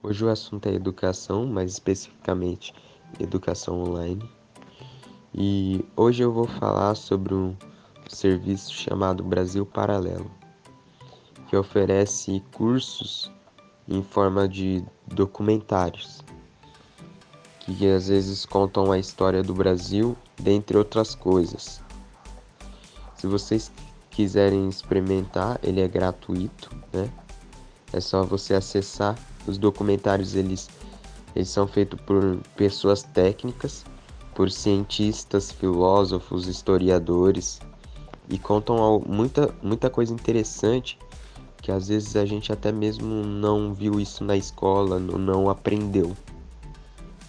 Hoje o assunto é educação, mais especificamente educação online. E hoje eu vou falar sobre um serviço chamado Brasil Paralelo, que oferece cursos em forma de documentários, que às vezes contam a história do Brasil, dentre outras coisas. Se vocês quiserem experimentar, ele é gratuito, né? É só você acessar. Os documentários eles, eles são feitos por pessoas técnicas, por cientistas, filósofos, historiadores e contam muita, muita coisa interessante que às vezes a gente até mesmo não viu isso na escola, não aprendeu.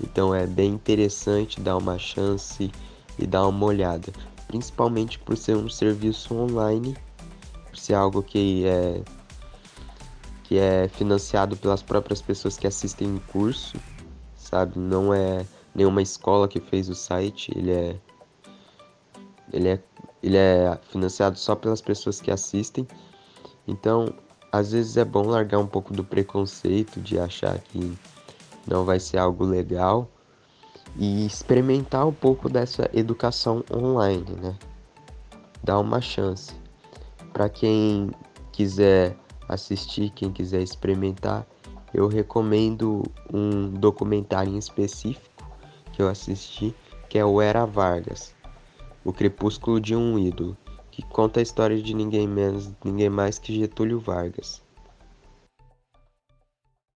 Então é bem interessante dar uma chance e dar uma olhada, principalmente por ser um serviço online, por ser algo que é que é financiado pelas próprias pessoas que assistem o curso, sabe? Não é nenhuma escola que fez o site, ele é ele é ele é financiado só pelas pessoas que assistem. Então, às vezes é bom largar um pouco do preconceito de achar que não vai ser algo legal e experimentar um pouco dessa educação online, né? Dar uma chance. Para quem quiser assistir, quem quiser experimentar, eu recomendo um documentário em específico que eu assisti, que é o Era Vargas, O Crepúsculo de um Ídolo, que conta a história de ninguém menos, ninguém mais que Getúlio Vargas.